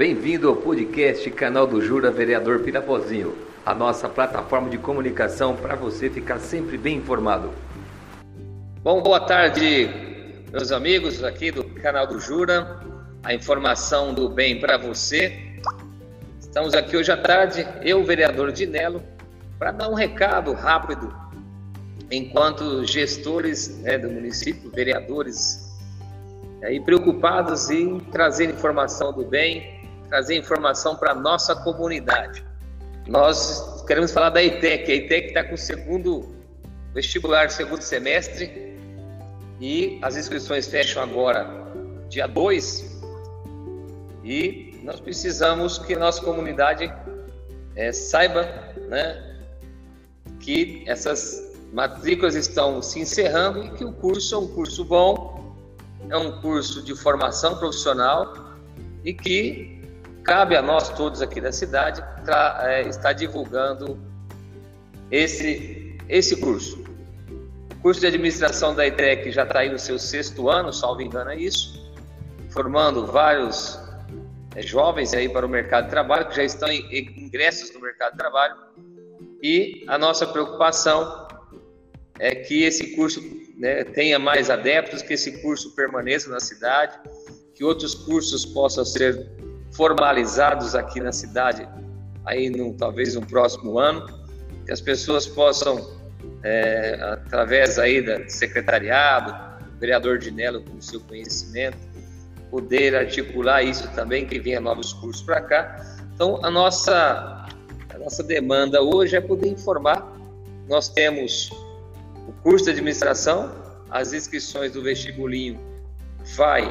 Bem-vindo ao podcast Canal do Jura Vereador Pirapozinho, a nossa plataforma de comunicação para você ficar sempre bem informado. Bom, boa tarde, meus amigos aqui do Canal do Jura, a informação do bem para você. Estamos aqui hoje à tarde, eu, vereador Dinelo, para dar um recado rápido, enquanto gestores né, do município, vereadores, aí preocupados em trazer informação do bem, trazer informação para a nossa comunidade. Nós queremos falar da ETEC. A ETEC está com o segundo vestibular, segundo semestre, e as inscrições fecham agora, dia 2. E nós precisamos que a nossa comunidade é, saiba né, que essas matrículas estão se encerrando e que o curso é um curso bom, é um curso de formação profissional e que cabe a nós todos aqui da cidade é, estar divulgando esse, esse curso. O curso de administração da ITEC já está aí no seu sexto ano, salvo engano é isso, formando vários é, jovens aí para o mercado de trabalho, que já estão em, em ingressos no mercado de trabalho, e a nossa preocupação é que esse curso né, tenha mais adeptos, que esse curso permaneça na cidade, que outros cursos possam ser formalizados aqui na cidade, aí no, talvez no próximo ano, que as pessoas possam, é, através aí do secretariado, vereador Dinelo com seu conhecimento, poder articular isso também, que venha novos cursos para cá. Então, a nossa, a nossa demanda hoje é poder informar. Nós temos o curso de administração, as inscrições do vestibulinho vai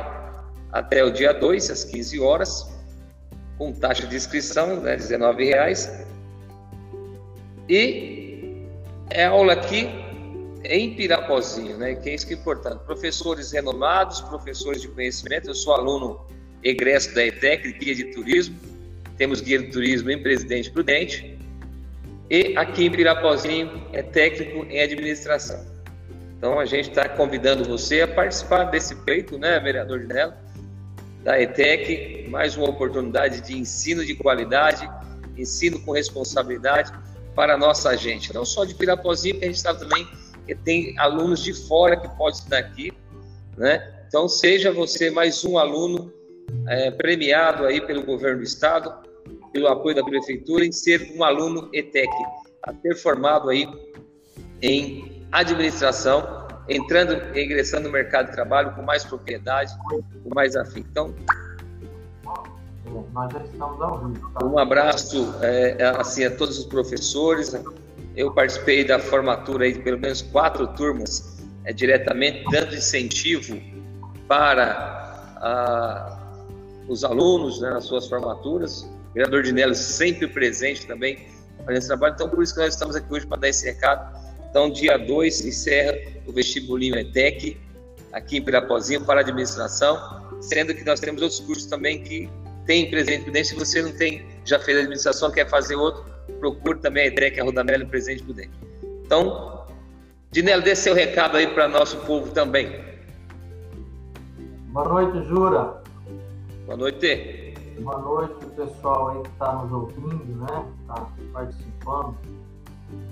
até o dia 2, às 15 horas com taxa de inscrição, né, R$19,00. E é aula aqui em Pirapozinho, né, que é isso que é importante. Professores renomados, professores de conhecimento. Eu sou aluno egresso da ETEC, guia de turismo. Temos guia de turismo em Presidente Prudente. E aqui em Pirapozinho é técnico em administração. Então a gente está convidando você a participar desse peito, né, vereador Dinello? Da ETEC, mais uma oportunidade de ensino de qualidade, ensino com responsabilidade para a nossa gente. Não só de Pirapozinho, que a gente sabe também que tem alunos de fora que podem estar aqui, né? Então, seja você mais um aluno é, premiado aí pelo governo do estado, pelo apoio da prefeitura, em ser um aluno ETEC, a ter formado aí em administração entrando ingressando no mercado de trabalho com mais propriedade, com mais afim. Então, nós já estamos? Um abraço é, é, assim a todos os professores. Eu participei da formatura de pelo menos quatro turmas é, diretamente, dando incentivo para a, os alunos né, nas suas formaturas. O vereador Dinello sempre presente também fazendo esse trabalho. Então, por isso que nós estamos aqui hoje para dar esse recado então, dia 2 encerra o vestibulinho ETEC aqui em Pirapozinho para administração, sendo que nós temos outros cursos também que tem presente prudente. Se você não tem, já fez administração, quer fazer outro, procure também a ETEC, a Rodamelli presente prudente. Então, Dinelo, dê seu recado aí para nosso povo também. Boa noite, Jura. Boa noite. Boa noite, pessoal aí que está nos ouvindo, né? Está participando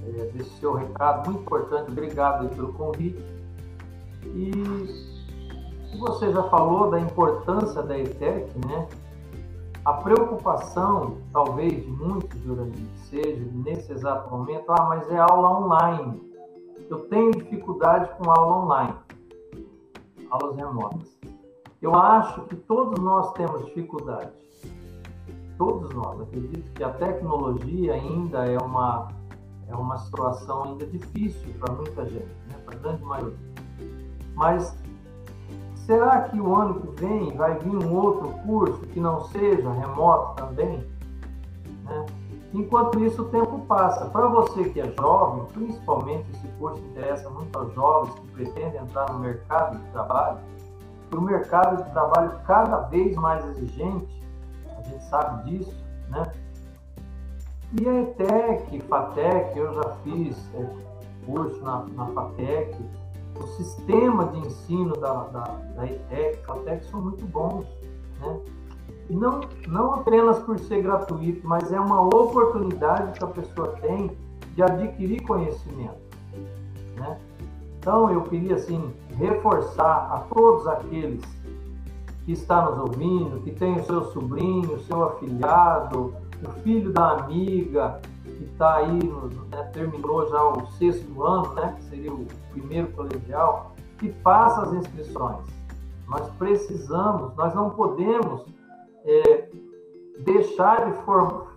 é, desse seu recado muito importante. Obrigado pelo convite. E você já falou da importância da ETEC, né? A preocupação, talvez, de muitos, Jurandir, seja nesse exato momento, ah, mas é aula online. Eu tenho dificuldade com aula online, aulas remotas. Eu acho que todos nós temos dificuldade. Todos nós. Acredito que a tecnologia ainda é uma é uma situação ainda difícil para muita gente, né? para a grande maioria. Mas será que o ano que vem vai vir um outro curso que não seja remoto também? Né? Enquanto isso, o tempo passa. Para você que é jovem, principalmente esse curso interessa muito aos jovens que pretendem entrar no mercado de trabalho, para o mercado de trabalho cada vez mais exigente, a gente sabe disso, né? E a ETEC, FATEC, eu já fiz é, curso na, na FATEC, o sistema de ensino da, da, da ETEC, FATEC são muito bons, né? não, não apenas por ser gratuito, mas é uma oportunidade que a pessoa tem de adquirir conhecimento. Né? Então, eu queria assim reforçar a todos aqueles que estão nos ouvindo, que tem o seu sobrinho, o seu afilhado, o filho da amiga, que está aí, né, terminou já o sexto ano, né, que seria o primeiro colegial, que faça as inscrições. Nós precisamos, nós não podemos é, deixar de form,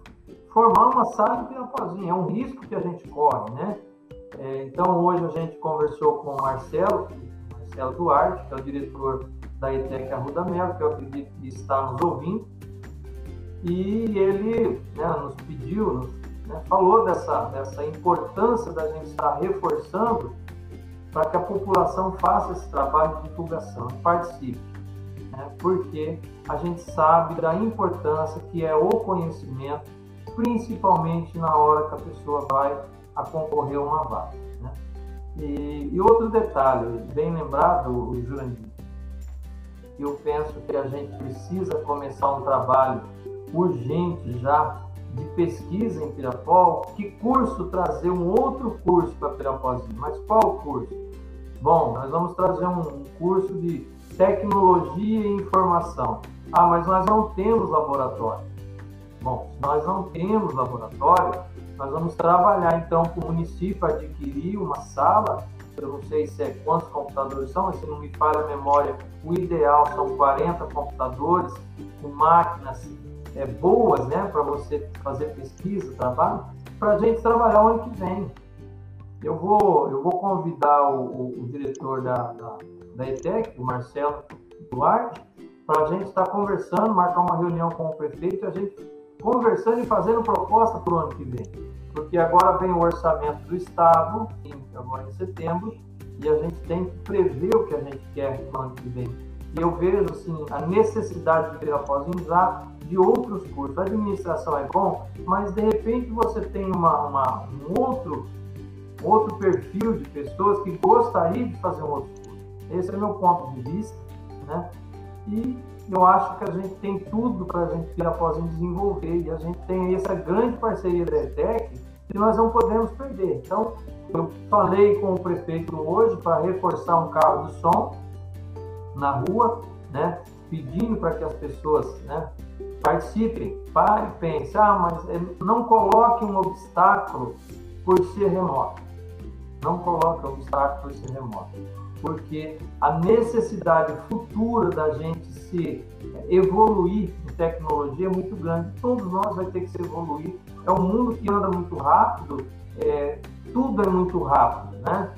formar uma sala de Pirapozinho. É um risco que a gente corre, né? É, então, hoje a gente conversou com o Marcelo, Marcelo Duarte, que é o diretor da ETEC Arruda Melo, que eu acredito que está nos ouvindo, e ele né, nos pediu, né, falou dessa, dessa importância da gente estar reforçando para que a população faça esse trabalho de divulgação participe. Né, porque a gente sabe da importância que é o conhecimento, principalmente na hora que a pessoa vai a concorrer a uma vaga. Né? E, e, outro detalhe, bem lembrado, Jurandir, eu penso que a gente precisa começar um trabalho urgente já de pesquisa em Pirapó, que curso trazer um outro curso para Pirapozinho. Mas qual curso? Bom, nós vamos trazer um curso de tecnologia e informação. Ah, mas nós não temos laboratório. Bom, se nós não temos laboratório, nós vamos trabalhar então com o município adquirir uma sala. Eu não sei se é quantos computadores são, mas se não me falha a memória, o ideal são 40 computadores com máquinas é, boas, né, para você fazer pesquisa, trabalho, para a gente trabalhar o ano que vem. Eu vou, eu vou convidar o, o, o diretor da, da, da, ETEC, o Marcelo Duarte, para a gente estar tá conversando, marcar uma reunião com o prefeito a gente conversando e fazendo proposta para o ano que vem. Porque agora vem o orçamento do Estado, agora em setembro, e a gente tem que prever o que a gente quer para o ano que vem. E eu vejo assim, a necessidade de ter após já de outros cursos. A administração é bom, mas de repente você tem uma, uma, um outro, outro perfil de pessoas que gostaria de fazer um outro curso. Esse é meu ponto de vista, né? E eu acho que a gente tem tudo para a gente ter após desenvolver e a gente tem essa grande parceria da ETEC que nós não podemos perder. Então, eu falei com o prefeito hoje para reforçar um carro de som na rua, né? Pedindo para que as pessoas, né? Participem, pare pense, ah, mas é, não coloque um obstáculo por ser remoto. Não coloque um obstáculo por ser remoto. Porque a necessidade futura da gente se evoluir em tecnologia é muito grande. Todos nós vai ter que se evoluir. É um mundo que anda muito rápido, é, tudo é muito rápido, né?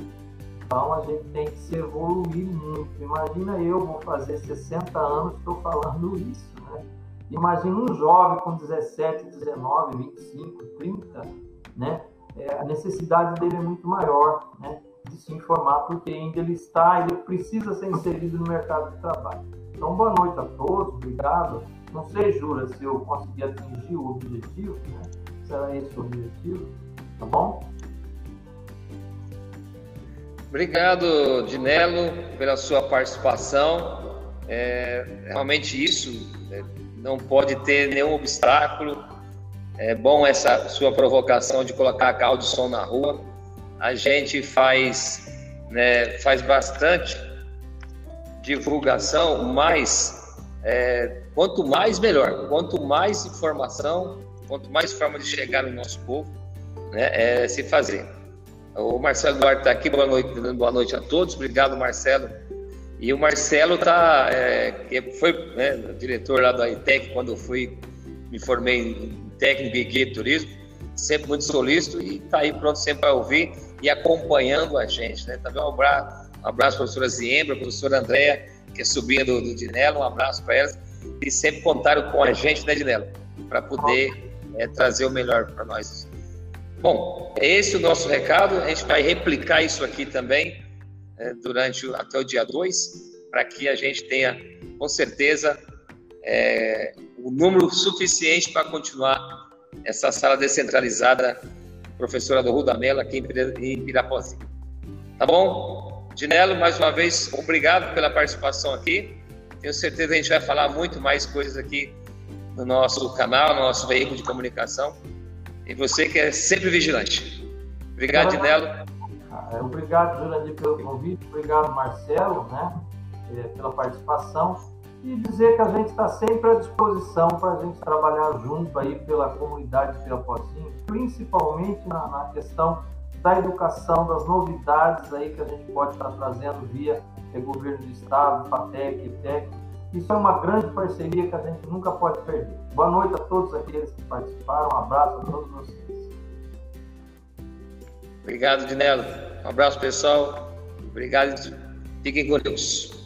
Então a gente tem que se evoluir muito. Imagina eu vou fazer 60 anos, estou falando isso. Imagina um jovem com 17, 19, 25, 30, né? É, a necessidade dele é muito maior, né? De se informar, porque ainda ele está, ele precisa ser inserido no mercado de trabalho. Então, boa noite a todos, obrigado. Não sei, Jura, se eu conseguir atingir o objetivo, né? Será esse o objetivo, tá bom? Obrigado, Dinelo, pela sua participação. É, realmente isso é, não pode ter nenhum obstáculo. É bom essa sua provocação de colocar carro de som na rua. A gente faz, né, faz bastante divulgação, mas é, quanto mais melhor, quanto mais informação, quanto mais forma de chegar no nosso povo, né, é se fazer. O Marcelo Duarte está aqui, boa noite, boa noite a todos. Obrigado, Marcelo, e o Marcelo tá, é, foi né, diretor lá da ITEC quando eu fui, me formei em técnico e guia de turismo, sempre muito solícito e está aí pronto sempre para ouvir e acompanhando a gente. Né? Também um abraço, um abraço professora Ziembra, professora Andréa, que é sobrinha do, do Dinelo, um abraço para elas. E sempre contaram com a gente, né, Dinelo? Para poder é, trazer o melhor para nós. Bom, esse é o nosso recado. A gente vai replicar isso aqui também é, durante até o dia 2, para que a gente tenha, com certeza, é, o número suficiente para continuar essa sala descentralizada, professora do Rudamela, aqui em Pirapozinho. Tá bom? Dinelo, mais uma vez, obrigado pela participação aqui. Tenho certeza que a gente vai falar muito mais coisas aqui no nosso canal, no nosso veículo de comunicação. E você que é sempre vigilante. Obrigado, Dinelo. É, obrigado, Jurandir, pelo convite. Obrigado, Marcelo, né, é, pela participação. E dizer que a gente está sempre à disposição para a gente trabalhar junto aí pela comunidade de Pirapozinho, principalmente na, na questão da educação, das novidades aí que a gente pode estar trazendo via governo do estado, FATEC, ETEC. Isso é uma grande parceria que a gente nunca pode perder. Boa noite a todos aqueles que participaram, um abraço a todos vocês. Obrigado, Dinelo. Um abraço, pessoal. Obrigado. Fiquem com Deus.